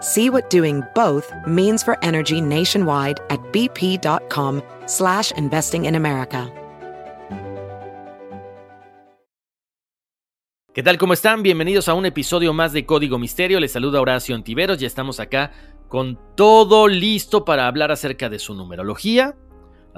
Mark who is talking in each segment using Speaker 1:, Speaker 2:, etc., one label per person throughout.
Speaker 1: See what doing both means for energy nationwide at bp.com slash investing in America.
Speaker 2: ¿Qué tal? ¿Cómo están? Bienvenidos a un episodio más de Código Misterio. Les saluda Horacio Antiveros. Ya estamos acá con todo listo para hablar acerca de su numerología,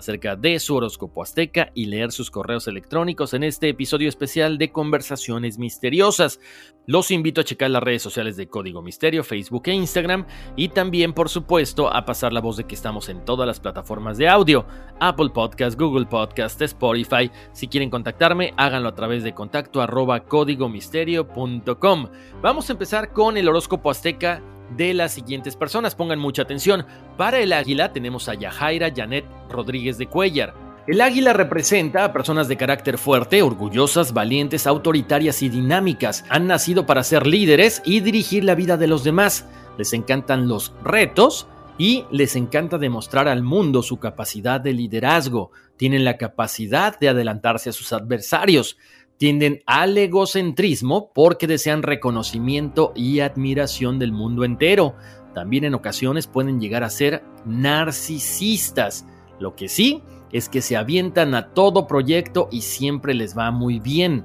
Speaker 2: acerca de su horóscopo azteca y leer sus correos electrónicos en este episodio especial de Conversaciones Misteriosas. Los invito a checar las redes sociales de Código Misterio, Facebook e Instagram y también, por supuesto, a pasar la voz de que estamos en todas las plataformas de audio, Apple Podcast, Google Podcast, Spotify. Si quieren contactarme, háganlo a través de contacto arroba códigomisterio.com. Vamos a empezar con el horóscopo azteca de las siguientes personas. Pongan mucha atención. Para el águila tenemos a Yajaira Janet Rodríguez de Cuellar. El águila representa a personas de carácter fuerte, orgullosas, valientes, autoritarias y dinámicas. Han nacido para ser líderes y dirigir la vida de los demás. Les encantan los retos y les encanta demostrar al mundo su capacidad de liderazgo. Tienen la capacidad de adelantarse a sus adversarios tienden al egocentrismo porque desean reconocimiento y admiración del mundo entero. También en ocasiones pueden llegar a ser narcisistas. Lo que sí es que se avientan a todo proyecto y siempre les va muy bien.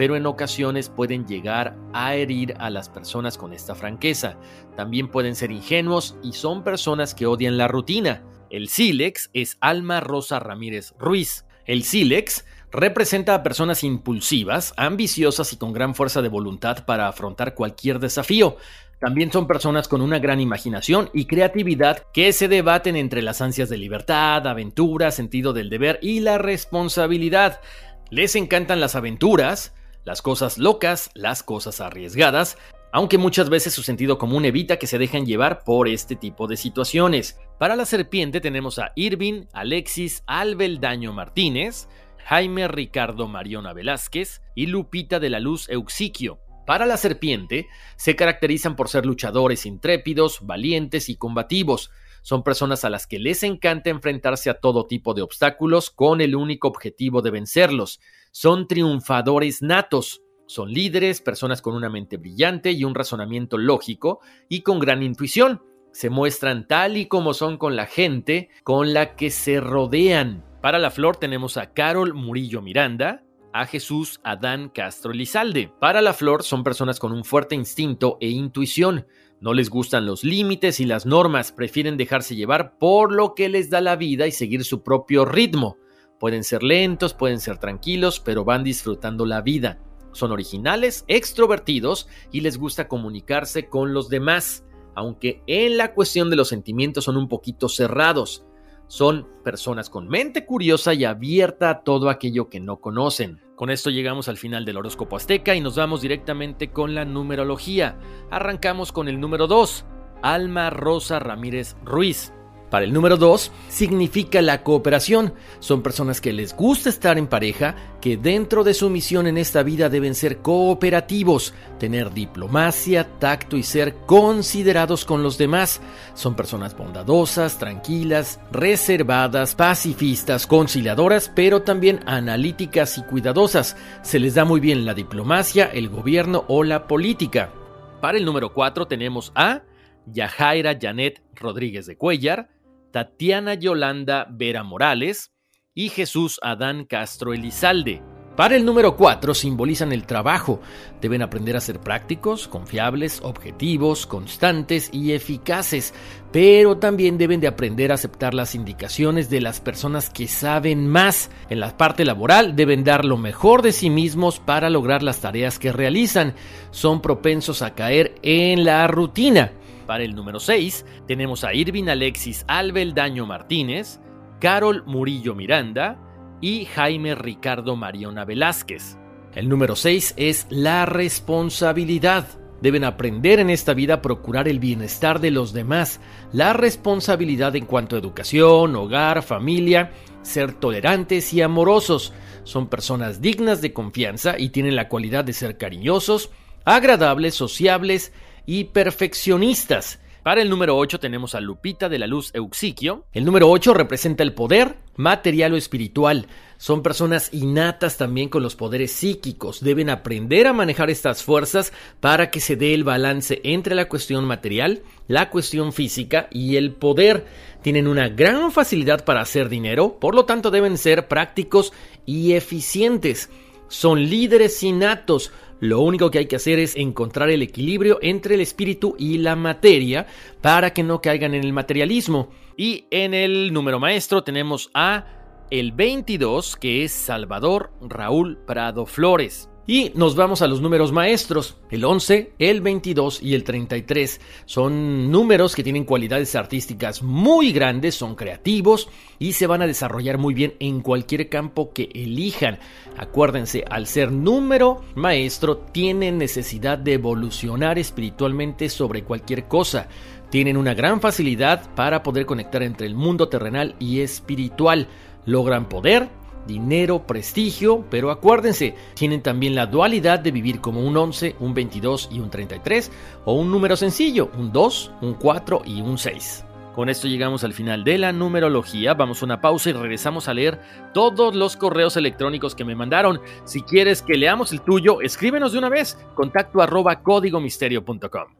Speaker 2: pero en ocasiones pueden llegar a herir a las personas con esta franqueza. También pueden ser ingenuos y son personas que odian la rutina. El sílex es Alma Rosa Ramírez Ruiz. El sílex representa a personas impulsivas, ambiciosas y con gran fuerza de voluntad para afrontar cualquier desafío. También son personas con una gran imaginación y creatividad que se debaten entre las ansias de libertad, aventura, sentido del deber y la responsabilidad. Les encantan las aventuras, las cosas locas, las cosas arriesgadas, aunque muchas veces su sentido común evita que se dejen llevar por este tipo de situaciones. Para la serpiente tenemos a Irving, Alexis, Albeldaño Martínez, Jaime Ricardo Mariona Velázquez y Lupita de la Luz Euxiquio. Para la serpiente, se caracterizan por ser luchadores intrépidos, valientes y combativos. Son personas a las que les encanta enfrentarse a todo tipo de obstáculos con el único objetivo de vencerlos son triunfadores natos. Son líderes, personas con una mente brillante y un razonamiento lógico y con gran intuición. Se muestran tal y como son con la gente con la que se rodean. Para la flor tenemos a Carol Murillo Miranda, a Jesús Adán Castro Elizalde. Para la flor son personas con un fuerte instinto e intuición. No les gustan los límites y las normas, prefieren dejarse llevar por lo que les da la vida y seguir su propio ritmo. Pueden ser lentos, pueden ser tranquilos, pero van disfrutando la vida. Son originales, extrovertidos y les gusta comunicarse con los demás, aunque en la cuestión de los sentimientos son un poquito cerrados. Son personas con mente curiosa y abierta a todo aquello que no conocen. Con esto llegamos al final del horóscopo azteca y nos vamos directamente con la numerología. Arrancamos con el número 2, Alma Rosa Ramírez Ruiz. Para el número 2, significa la cooperación. Son personas que les gusta estar en pareja, que dentro de su misión en esta vida deben ser cooperativos, tener diplomacia, tacto y ser considerados con los demás. Son personas bondadosas, tranquilas, reservadas, pacifistas, conciliadoras, pero también analíticas y cuidadosas. Se les da muy bien la diplomacia, el gobierno o la política. Para el número 4 tenemos a Yajaira Janet Rodríguez de Cuellar, Tatiana Yolanda Vera Morales y Jesús Adán Castro Elizalde. Para el número 4 simbolizan el trabajo. Deben aprender a ser prácticos, confiables, objetivos, constantes y eficaces, pero también deben de aprender a aceptar las indicaciones de las personas que saben más. En la parte laboral deben dar lo mejor de sí mismos para lograr las tareas que realizan. Son propensos a caer en la rutina. Para el número 6 tenemos a Irvin Alexis Albeldaño Martínez, Carol Murillo Miranda, y Jaime Ricardo Mariona Velázquez. El número 6 es la responsabilidad. Deben aprender en esta vida a procurar el bienestar de los demás, la responsabilidad en cuanto a educación, hogar, familia, ser tolerantes y amorosos. Son personas dignas de confianza y tienen la cualidad de ser cariñosos, agradables, sociables y perfeccionistas. Para el número 8 tenemos a Lupita de la Luz Euxiquio. El número 8 representa el poder material o espiritual. Son personas innatas también con los poderes psíquicos. Deben aprender a manejar estas fuerzas para que se dé el balance entre la cuestión material, la cuestión física y el poder. Tienen una gran facilidad para hacer dinero, por lo tanto deben ser prácticos y eficientes. Son líderes innatos, lo único que hay que hacer es encontrar el equilibrio entre el espíritu y la materia para que no caigan en el materialismo. Y en el número maestro tenemos a el 22 que es Salvador Raúl Prado Flores. Y nos vamos a los números maestros. El 11, el 22 y el 33 son números que tienen cualidades artísticas muy grandes, son creativos y se van a desarrollar muy bien en cualquier campo que elijan. Acuérdense, al ser número maestro, tienen necesidad de evolucionar espiritualmente sobre cualquier cosa. Tienen una gran facilidad para poder conectar entre el mundo terrenal y espiritual. Logran poder, dinero, prestigio, pero acuérdense, tienen también la dualidad de vivir como un 11, un 22 y un 33, o un número sencillo, un 2, un 4 y un 6. Con esto llegamos al final de la numerología, vamos a una pausa y regresamos a leer todos los correos electrónicos que me mandaron. Si quieres que leamos el tuyo, escríbenos de una vez, contacto arroba códigomisterio.com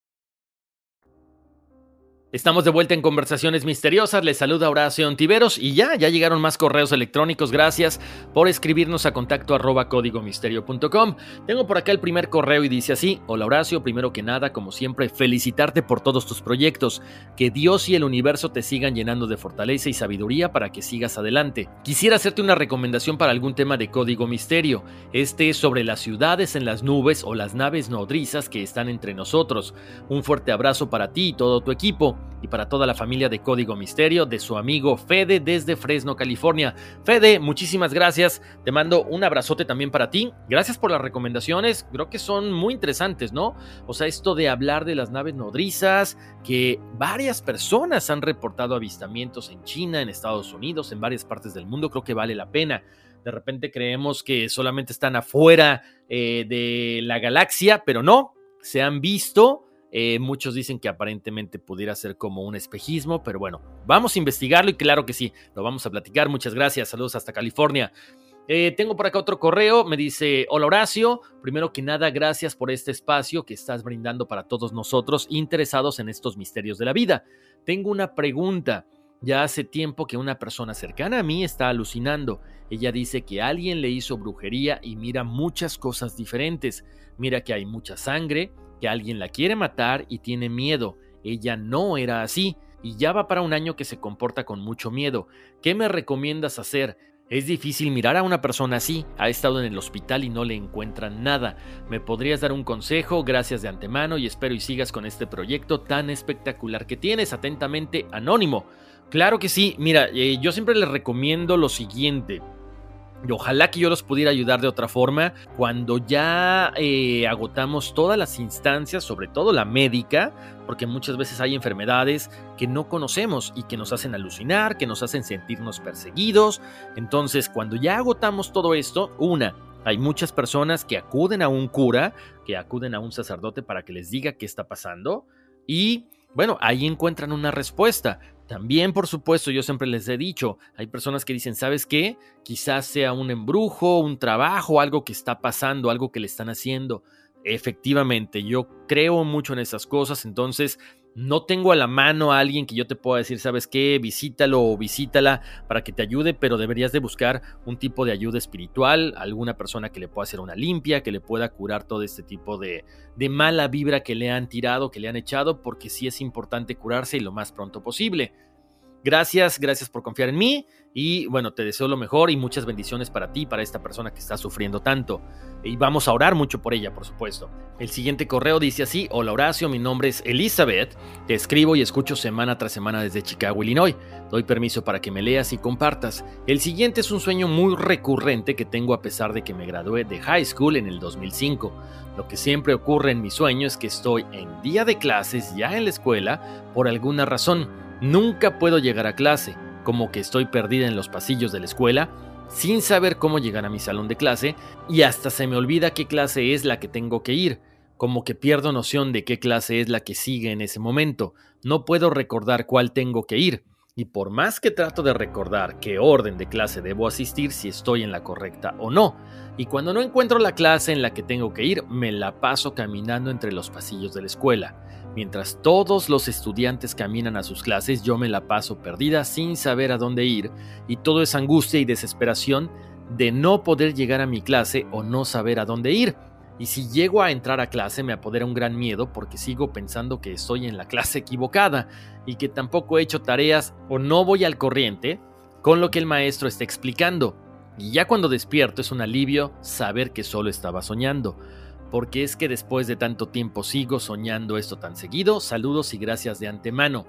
Speaker 2: Estamos de vuelta en Conversaciones Misteriosas. Les saluda Horacio Ontiveros y ya, ya llegaron más correos electrónicos. Gracias por escribirnos a contacto arroba códigomisterio.com. Tengo por acá el primer correo y dice así: Hola Horacio, primero que nada, como siempre, felicitarte por todos tus proyectos. Que Dios y el universo te sigan llenando de fortaleza y sabiduría para que sigas adelante. Quisiera hacerte una recomendación para algún tema de código misterio. Este es sobre las ciudades en las nubes o las naves nodrizas que están entre nosotros. Un fuerte abrazo para ti y todo tu equipo y para toda la familia de Código Misterio, de su amigo Fede desde Fresno, California. Fede, muchísimas gracias. Te mando un abrazote también para ti. Gracias por las recomendaciones. Creo que son muy interesantes, ¿no? O sea, esto de hablar de las naves nodrizas, que varias personas han reportado avistamientos en China, en Estados Unidos, en varias partes del mundo. Creo que vale la pena. De repente creemos que solamente están afuera eh, de la galaxia, pero no, se han visto eh, muchos dicen que aparentemente pudiera ser como un espejismo, pero bueno, vamos a investigarlo y claro que sí, lo vamos a platicar. Muchas gracias, saludos hasta California. Eh, tengo por acá otro correo, me dice, hola Horacio, primero que nada, gracias por este espacio que estás brindando para todos nosotros interesados en estos misterios de la vida. Tengo una pregunta. Ya hace tiempo que una persona cercana a mí está alucinando. Ella dice que alguien le hizo brujería y mira muchas cosas diferentes. Mira que hay mucha sangre, que alguien la quiere matar y tiene miedo. Ella no era así y ya va para un año que se comporta con mucho miedo. ¿Qué me recomiendas hacer? Es difícil mirar a una persona así. Ha estado en el hospital y no le encuentran nada. ¿Me podrías dar un consejo? Gracias de antemano y espero y sigas con este proyecto tan espectacular que tienes. Atentamente, Anónimo. Claro que sí. Mira, eh, yo siempre les recomiendo lo siguiente. Y ojalá que yo los pudiera ayudar de otra forma cuando ya eh, agotamos todas las instancias, sobre todo la médica, porque muchas veces hay enfermedades que no conocemos y que nos hacen alucinar, que nos hacen sentirnos perseguidos. Entonces, cuando ya agotamos todo esto, una, hay muchas personas que acuden a un cura, que acuden a un sacerdote para que les diga qué está pasando y bueno, ahí encuentran una respuesta. También, por supuesto, yo siempre les he dicho, hay personas que dicen, ¿sabes qué? Quizás sea un embrujo, un trabajo, algo que está pasando, algo que le están haciendo. Efectivamente, yo creo mucho en esas cosas, entonces no tengo a la mano a alguien que yo te pueda decir, ¿sabes qué? Visítalo o visítala para que te ayude, pero deberías de buscar un tipo de ayuda espiritual, alguna persona que le pueda hacer una limpia, que le pueda curar todo este tipo de, de mala vibra que le han tirado, que le han echado, porque sí es importante curarse y lo más pronto posible. Gracias, gracias por confiar en mí y bueno, te deseo lo mejor y muchas bendiciones para ti, para esta persona que está sufriendo tanto. Y vamos a orar mucho por ella, por supuesto. El siguiente correo dice así, hola Horacio, mi nombre es Elizabeth, te escribo y escucho semana tras semana desde Chicago, Illinois. Doy permiso para que me leas y compartas. El siguiente es un sueño muy recurrente que tengo a pesar de que me gradué de high school en el 2005. Lo que siempre ocurre en mi sueño es que estoy en día de clases ya en la escuela por alguna razón Nunca puedo llegar a clase, como que estoy perdida en los pasillos de la escuela, sin saber cómo llegar a mi salón de clase, y hasta se me olvida qué clase es la que tengo que ir, como que pierdo noción de qué clase es la que sigue en ese momento. No puedo recordar cuál tengo que ir, y por más que trato de recordar qué orden de clase debo asistir si estoy en la correcta o no, y cuando no encuentro la clase en la que tengo que ir, me la paso caminando entre los pasillos de la escuela. Mientras todos los estudiantes caminan a sus clases, yo me la paso perdida sin saber a dónde ir y todo es angustia y desesperación de no poder llegar a mi clase o no saber a dónde ir. Y si llego a entrar a clase me apodera un gran miedo porque sigo pensando que estoy en la clase equivocada y que tampoco he hecho tareas o no voy al corriente con lo que el maestro está explicando. Y ya cuando despierto es un alivio saber que solo estaba soñando porque es que después de tanto tiempo sigo soñando esto tan seguido. Saludos y gracias de antemano.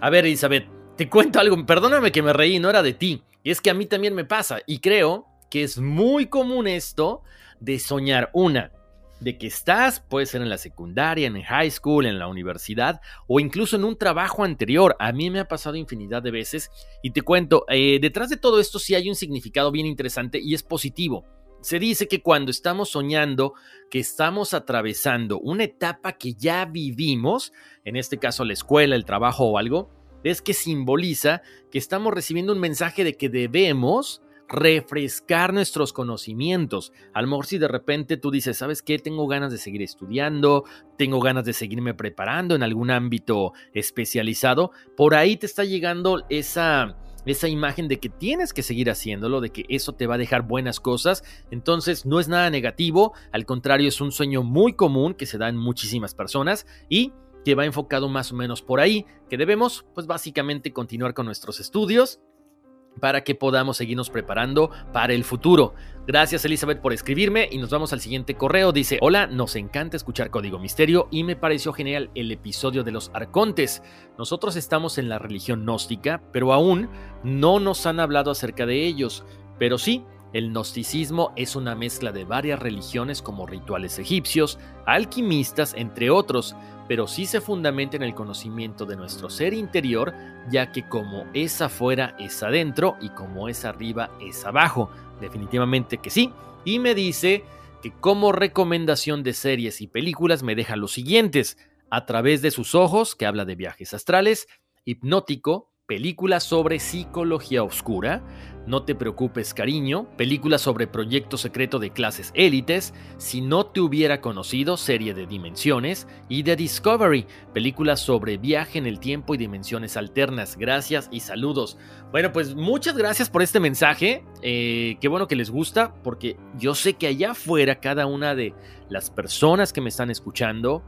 Speaker 2: A ver, Elizabeth, te cuento algo, perdóname que me reí, no era de ti. Y es que a mí también me pasa, y creo que es muy común esto de soñar una, de que estás, puede ser en la secundaria, en high school, en la universidad o incluso en un trabajo anterior. A mí me ha pasado infinidad de veces y te cuento, eh, detrás de todo esto sí hay un significado bien interesante y es positivo. Se dice que cuando estamos soñando que estamos atravesando una etapa que ya vivimos, en este caso la escuela, el trabajo o algo, es que simboliza que estamos recibiendo un mensaje de que debemos refrescar nuestros conocimientos. A lo si de repente tú dices, ¿sabes qué? Tengo ganas de seguir estudiando, tengo ganas de seguirme preparando en algún ámbito especializado, por ahí te está llegando esa esa imagen de que tienes que seguir haciéndolo, de que eso te va a dejar buenas cosas. Entonces no es nada negativo, al contrario es un sueño muy común que se da en muchísimas personas y que va enfocado más o menos por ahí, que debemos pues básicamente continuar con nuestros estudios, para que podamos seguirnos preparando para el futuro. Gracias Elizabeth por escribirme y nos vamos al siguiente correo. Dice, hola, nos encanta escuchar Código Misterio y me pareció genial el episodio de los arcontes. Nosotros estamos en la religión gnóstica, pero aún no nos han hablado acerca de ellos. Pero sí, el gnosticismo es una mezcla de varias religiones como rituales egipcios, alquimistas, entre otros pero sí se fundamenta en el conocimiento de nuestro ser interior, ya que como es afuera es adentro y como es arriba es abajo. Definitivamente que sí. Y me dice que como recomendación de series y películas me deja los siguientes. A través de sus ojos, que habla de viajes astrales, hipnótico, película sobre psicología oscura, no te preocupes, cariño, película sobre proyecto secreto de clases élites, Si no te hubiera conocido, serie de dimensiones, y The Discovery, película sobre viaje en el tiempo y dimensiones alternas. Gracias y saludos. Bueno, pues muchas gracias por este mensaje. Eh, qué bueno que les gusta, porque yo sé que allá afuera cada una de las personas que me están escuchando,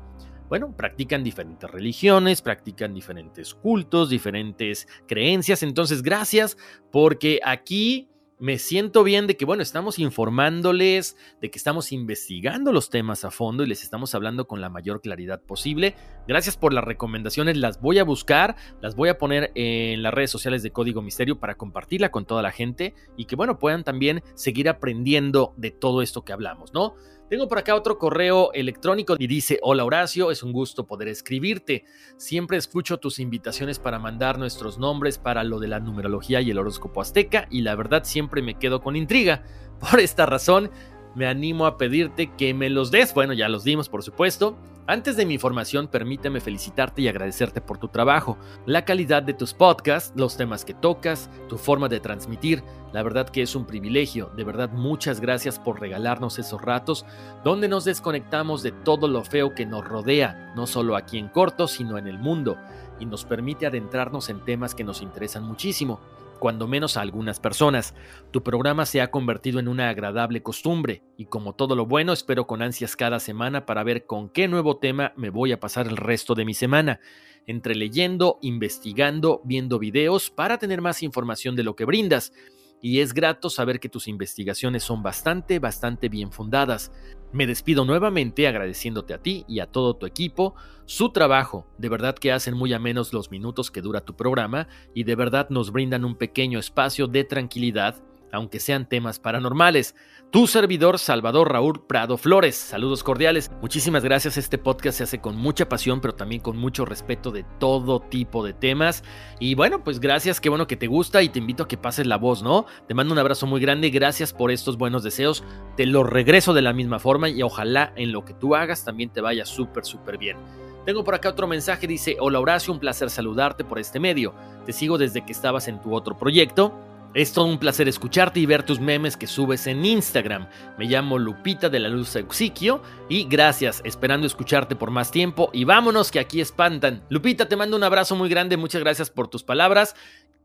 Speaker 2: bueno, practican diferentes religiones, practican diferentes cultos, diferentes creencias. Entonces, gracias porque aquí me siento bien de que, bueno, estamos informándoles, de que estamos investigando los temas a fondo y les estamos hablando con la mayor claridad posible. Gracias por las recomendaciones, las voy a buscar, las voy a poner en las redes sociales de Código Misterio para compartirla con toda la gente y que, bueno, puedan también seguir aprendiendo de todo esto que hablamos, ¿no? Tengo por acá otro correo electrónico y dice, hola Horacio, es un gusto poder escribirte. Siempre escucho tus invitaciones para mandar nuestros nombres para lo de la numerología y el horóscopo azteca y la verdad siempre me quedo con intriga. Por esta razón, me animo a pedirte que me los des. Bueno, ya los dimos, por supuesto. Antes de mi información, permíteme felicitarte y agradecerte por tu trabajo, la calidad de tus podcasts, los temas que tocas, tu forma de transmitir. La verdad que es un privilegio. De verdad, muchas gracias por regalarnos esos ratos donde nos desconectamos de todo lo feo que nos rodea, no solo aquí en corto, sino en el mundo, y nos permite adentrarnos en temas que nos interesan muchísimo cuando menos a algunas personas. Tu programa se ha convertido en una agradable costumbre y como todo lo bueno espero con ansias cada semana para ver con qué nuevo tema me voy a pasar el resto de mi semana, entre leyendo, investigando, viendo videos para tener más información de lo que brindas y es grato saber que tus investigaciones son bastante, bastante bien fundadas. Me despido nuevamente agradeciéndote a ti y a todo tu equipo su trabajo. De verdad que hacen muy a menos los minutos que dura tu programa y de verdad nos brindan un pequeño espacio de tranquilidad aunque sean temas paranormales. Tu servidor Salvador Raúl Prado Flores. Saludos cordiales. Muchísimas gracias. Este podcast se hace con mucha pasión, pero también con mucho respeto de todo tipo de temas. Y bueno, pues gracias, qué bueno que te gusta y te invito a que pases la voz, ¿no? Te mando un abrazo muy grande. Gracias por estos buenos deseos. Te los regreso de la misma forma y ojalá en lo que tú hagas también te vaya súper, súper bien. Tengo por acá otro mensaje, dice, hola Horacio, un placer saludarte por este medio. Te sigo desde que estabas en tu otro proyecto es todo un placer escucharte y ver tus memes que subes en Instagram. Me llamo Lupita de la Luz Euxiquio y gracias, esperando escucharte por más tiempo y vámonos que aquí espantan. Lupita, te mando un abrazo muy grande, muchas gracias por tus palabras.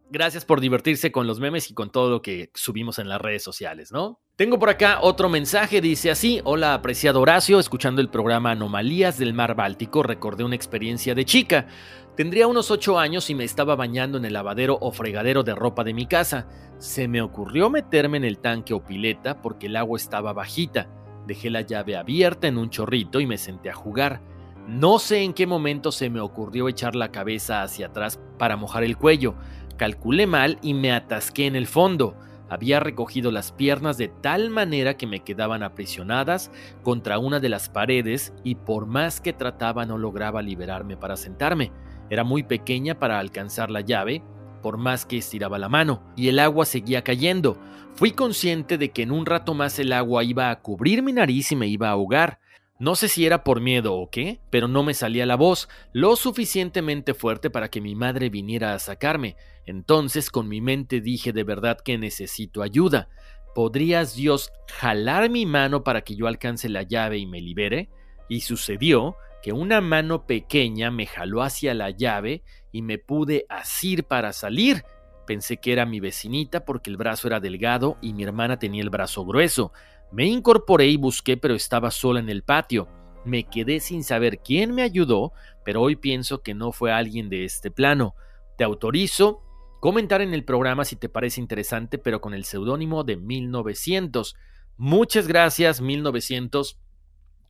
Speaker 2: Gracias por divertirse con los memes y con todo lo que subimos en las redes sociales, ¿no? Tengo por acá otro mensaje, dice así, hola apreciado Horacio, escuchando el programa Anomalías del Mar Báltico, recordé una experiencia de chica. Tendría unos 8 años y me estaba bañando en el lavadero o fregadero de ropa de mi casa. Se me ocurrió meterme en el tanque o pileta porque el agua estaba bajita. Dejé la llave abierta en un chorrito y me senté a jugar. No sé en qué momento se me ocurrió echar la cabeza hacia atrás para mojar el cuello. Calculé mal y me atasqué en el fondo. Había recogido las piernas de tal manera que me quedaban aprisionadas contra una de las paredes y por más que trataba no lograba liberarme para sentarme. Era muy pequeña para alcanzar la llave, por más que estiraba la mano, y el agua seguía cayendo. Fui consciente de que en un rato más el agua iba a cubrir mi nariz y me iba a ahogar. No sé si era por miedo o qué, pero no me salía la voz lo suficientemente fuerte para que mi madre viniera a sacarme. Entonces con mi mente dije de verdad que necesito ayuda. ¿Podrías Dios jalar mi mano para que yo alcance la llave y me libere? Y sucedió que una mano pequeña me jaló hacia la llave y me pude asir para salir. Pensé que era mi vecinita porque el brazo era delgado y mi hermana tenía el brazo grueso. Me incorporé y busqué, pero estaba sola en el patio. Me quedé sin saber quién me ayudó, pero hoy pienso que no fue alguien de este plano. Te autorizo comentar en el programa si te parece interesante, pero con el seudónimo de 1900. Muchas gracias, 1900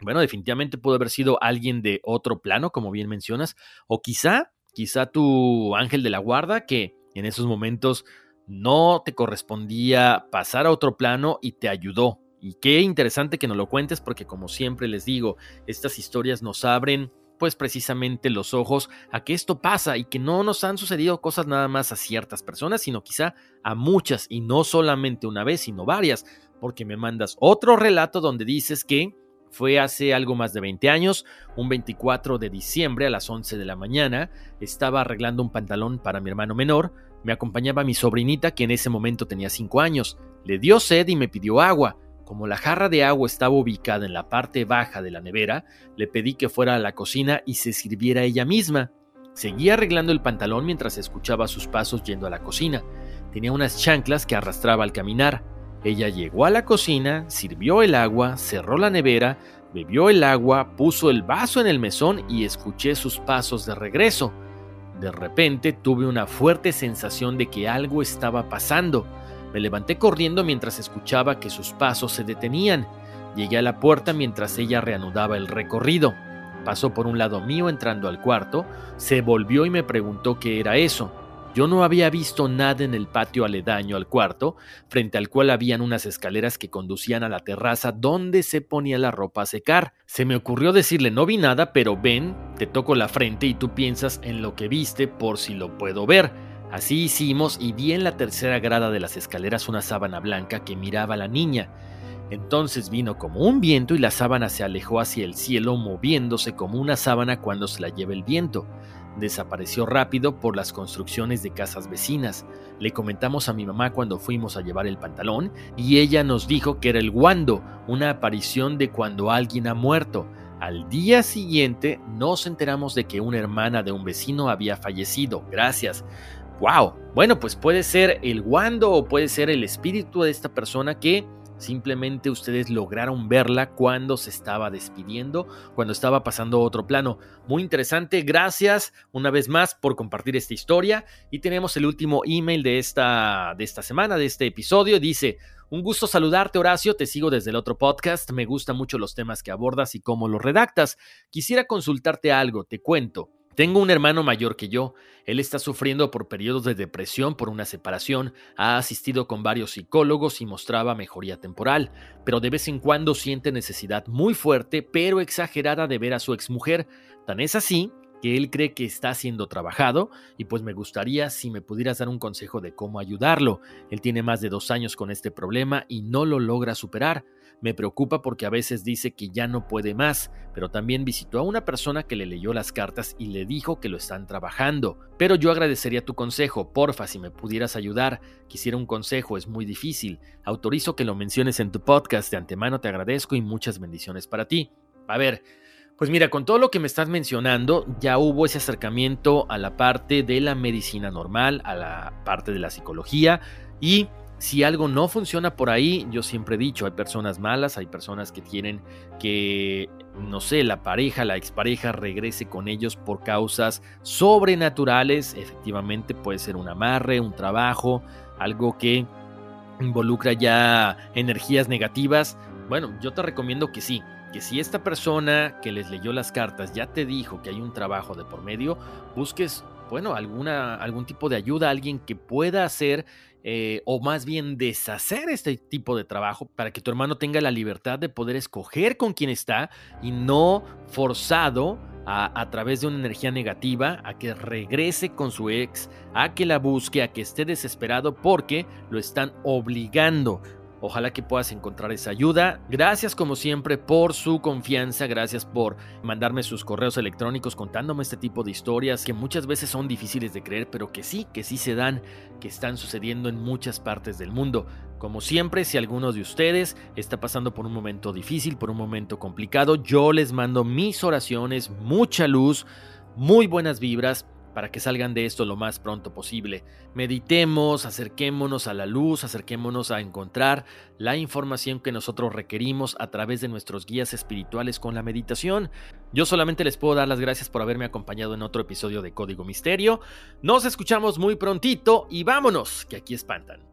Speaker 2: bueno, definitivamente pudo haber sido alguien de otro plano, como bien mencionas, o quizá, quizá tu ángel de la guarda que en esos momentos no te correspondía pasar a otro plano y te ayudó. Y qué interesante que nos lo cuentes porque como siempre les digo, estas historias nos abren pues precisamente los ojos a que esto pasa y que no nos han sucedido cosas nada más a ciertas personas, sino quizá a muchas y no solamente una vez, sino varias, porque me mandas otro relato donde dices que fue hace algo más de 20 años, un 24 de diciembre a las 11 de la mañana, estaba arreglando un pantalón para mi hermano menor, me acompañaba mi sobrinita que en ese momento tenía 5 años, le dio sed y me pidió agua. Como la jarra de agua estaba ubicada en la parte baja de la nevera, le pedí que fuera a la cocina y se sirviera ella misma. Seguía arreglando el pantalón mientras escuchaba sus pasos yendo a la cocina. Tenía unas chanclas que arrastraba al caminar. Ella llegó a la cocina, sirvió el agua, cerró la nevera, bebió el agua, puso el vaso en el mesón y escuché sus pasos de regreso. De repente tuve una fuerte sensación de que algo estaba pasando. Me levanté corriendo mientras escuchaba que sus pasos se detenían. Llegué a la puerta mientras ella reanudaba el recorrido. Pasó por un lado mío entrando al cuarto, se volvió y me preguntó qué era eso. Yo no había visto nada en el patio aledaño al cuarto, frente al cual habían unas escaleras que conducían a la terraza donde se ponía la ropa a secar. Se me ocurrió decirle no vi nada, pero ven, te toco la frente y tú piensas en lo que viste por si lo puedo ver. Así hicimos y vi en la tercera grada de las escaleras una sábana blanca que miraba a la niña. Entonces vino como un viento y la sábana se alejó hacia el cielo moviéndose como una sábana cuando se la lleva el viento. Desapareció rápido por las construcciones de casas vecinas. Le comentamos a mi mamá cuando fuimos a llevar el pantalón y ella nos dijo que era el guando, una aparición de cuando alguien ha muerto. Al día siguiente nos enteramos de que una hermana de un vecino había fallecido. Gracias. ¡Wow! Bueno, pues puede ser el guando o puede ser el espíritu de esta persona que Simplemente ustedes lograron verla cuando se estaba despidiendo, cuando estaba pasando otro plano. Muy interesante. Gracias una vez más por compartir esta historia. Y tenemos el último email de esta, de esta semana, de este episodio. Dice, un gusto saludarte Horacio, te sigo desde el otro podcast. Me gustan mucho los temas que abordas y cómo los redactas. Quisiera consultarte algo, te cuento. Tengo un hermano mayor que yo. Él está sufriendo por periodos de depresión por una separación, ha asistido con varios psicólogos y mostraba mejoría temporal, pero de vez en cuando siente necesidad muy fuerte pero exagerada de ver a su exmujer. Tan es así que él cree que está siendo trabajado y pues me gustaría si me pudieras dar un consejo de cómo ayudarlo. Él tiene más de dos años con este problema y no lo logra superar. Me preocupa porque a veces dice que ya no puede más, pero también visitó a una persona que le leyó las cartas y le dijo que lo están trabajando. Pero yo agradecería tu consejo, porfa, si me pudieras ayudar. Quisiera un consejo, es muy difícil. Autorizo que lo menciones en tu podcast, de antemano te agradezco y muchas bendiciones para ti. A ver, pues mira, con todo lo que me estás mencionando, ya hubo ese acercamiento a la parte de la medicina normal, a la parte de la psicología y si algo no funciona por ahí, yo siempre he dicho, hay personas malas, hay personas que tienen que, no sé, la pareja, la expareja regrese con ellos por causas sobrenaturales, efectivamente puede ser un amarre, un trabajo, algo que involucra ya energías negativas. Bueno, yo te recomiendo que sí, que si esta persona que les leyó las cartas ya te dijo que hay un trabajo de por medio, busques, bueno, alguna, algún tipo de ayuda, alguien que pueda hacer eh, o más bien deshacer este tipo de trabajo para que tu hermano tenga la libertad de poder escoger con quién está y no forzado a, a, través de una energía negativa a que regrese con su ex, a que la busque, a que esté desesperado porque lo están obligando Ojalá que puedas encontrar esa ayuda. Gracias como siempre por su confianza, gracias por mandarme sus correos electrónicos contándome este tipo de historias que muchas veces son difíciles de creer, pero que sí, que sí se dan, que están sucediendo en muchas partes del mundo. Como siempre, si alguno de ustedes está pasando por un momento difícil, por un momento complicado, yo les mando mis oraciones, mucha luz, muy buenas vibras para que salgan de esto lo más pronto posible. Meditemos, acerquémonos a la luz, acerquémonos a encontrar la información que nosotros requerimos a través de nuestros guías espirituales con la meditación. Yo solamente les puedo dar las gracias por haberme acompañado en otro episodio de Código Misterio. Nos escuchamos muy prontito y vámonos, que aquí espantan.